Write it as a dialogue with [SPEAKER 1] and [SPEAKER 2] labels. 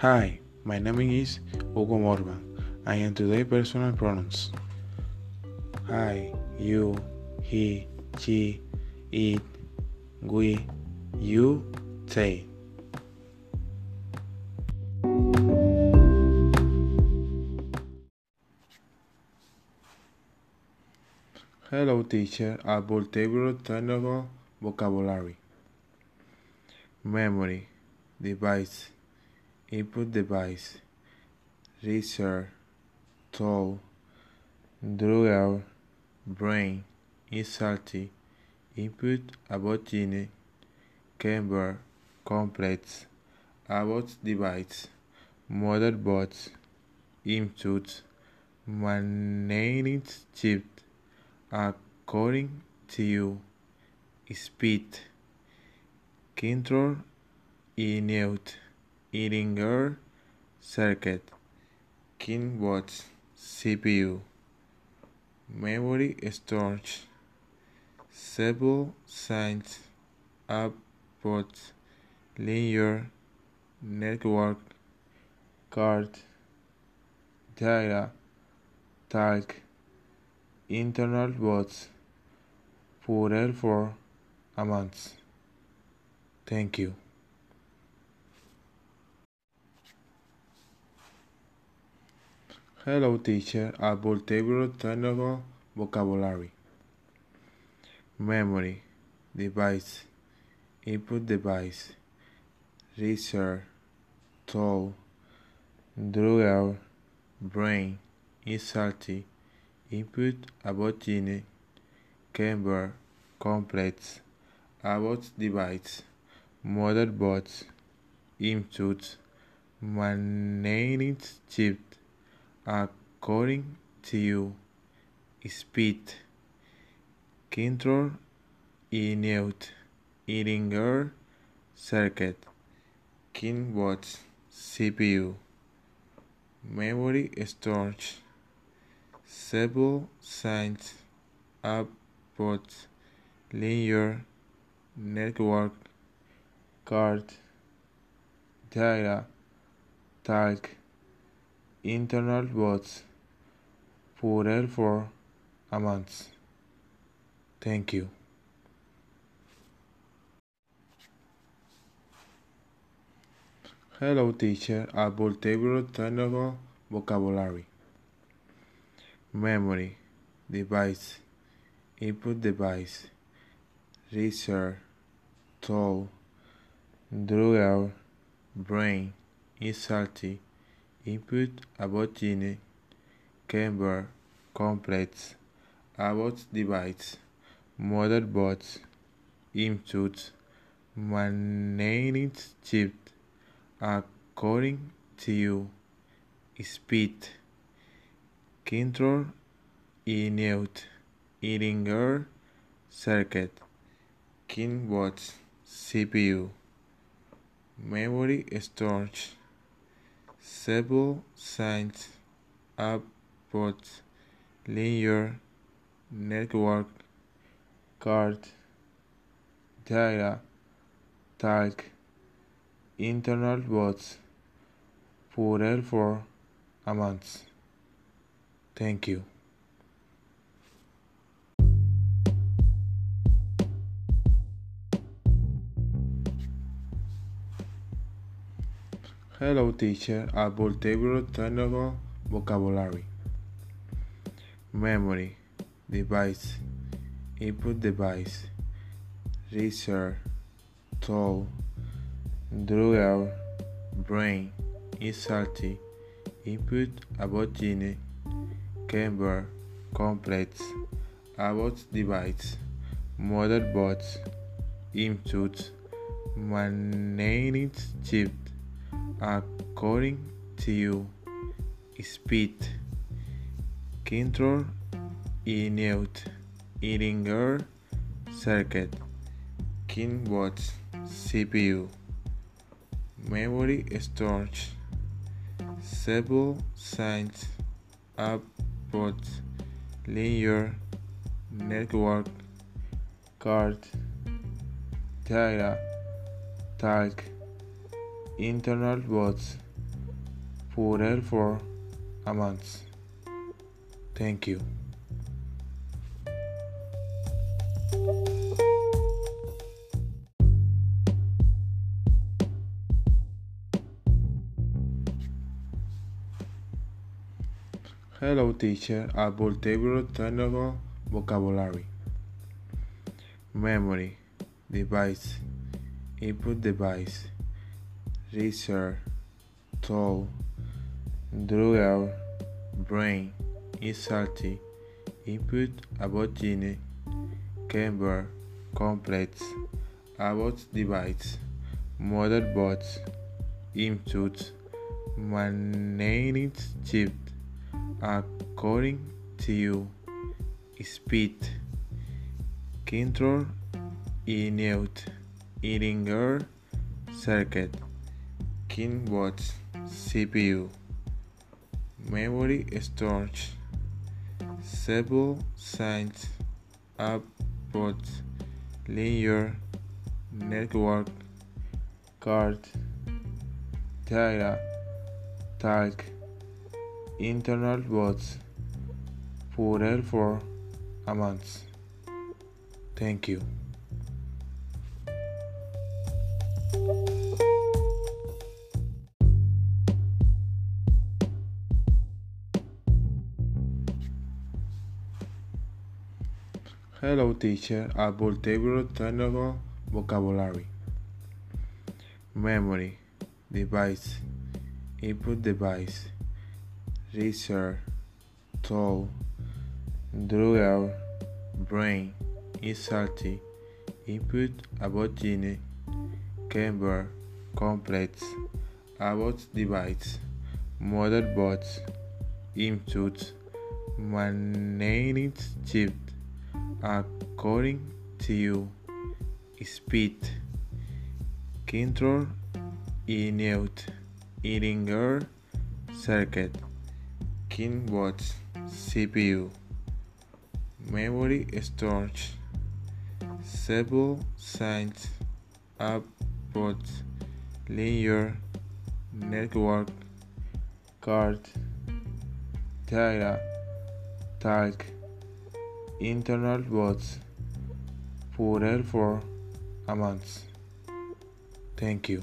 [SPEAKER 1] Hi, my name is Hugo Morvan. I am today personal pronouns. I, you, he, she, it, we, you, they. Hello, teacher. About table technical vocabulary. Memory, device, input device, research, tool, drawer, brain, salty, input about gene, camber, complex, about device, motherboard, input, managing chip, according to you, speed, control, input, Iringer circuit, keyboard, CPU, memory storage, several signs, output, linear, network, card, data, tag, internal bots, plural for amounts. Thank you. Hello, teacher. About table technical vocabulary. Memory, device, input device, research, tool, drawer, brain, salty, input. About gene, camber, complex, about device, motherboard, input, managing chip, according to you, speed, control, input, Iringer circuit, keyboard, CPU, memory storage, several signs, output, linear, network, card, data, tag, internal bots, plural for amounts. Thank you. Hello, teacher. About table technical vocabulary. Memory, device, input device, research, tool, drawer, brain, salty, input about gene, camber, complex, about device, motherboard, input, managing chip, according to you, speed, control, input, Iringer circuit, keyboard, CPU, memory storage, several signs, output, linear, network, card, data, tag, internal bots, plural for amounts. Thank you. Hello, teacher. About table technical vocabulary. Memory, device, input device, research, tool, drawer, brain, salty, input about gene, camber, complex, about device, motherboard, input, managing chip, according to you, speed, control, input, Iringer circuit, keyboard, CPU, memory storage, several signs, output, linear, network, card, data, tag, internal bots, Purell for a month. Thank you. Hello teacher, about table technical vocabulary. Memory, device, input device, research, tool, drawer, brain, salty, input about gene, camber, complex, about device, motherboard, input, managing chip, according to speed, control, input, Iringer circuit, keyboard, CPU, memory storage, several signs, output, linear network, card, data, tag, internal bots, for a month. Thank you. Hello teacher, about table technical vocabulary. Memory, device, input device, research, tool, drawer, brain, salty, input. About gene, camber, complex, about device, motherboard, input, managing chip, according to speed, control, input, Iringer circuit, keyboard, CPU, memory storage, several signs, output, linear network, card, data, tag, internal bots, Purell for a month. Thank you.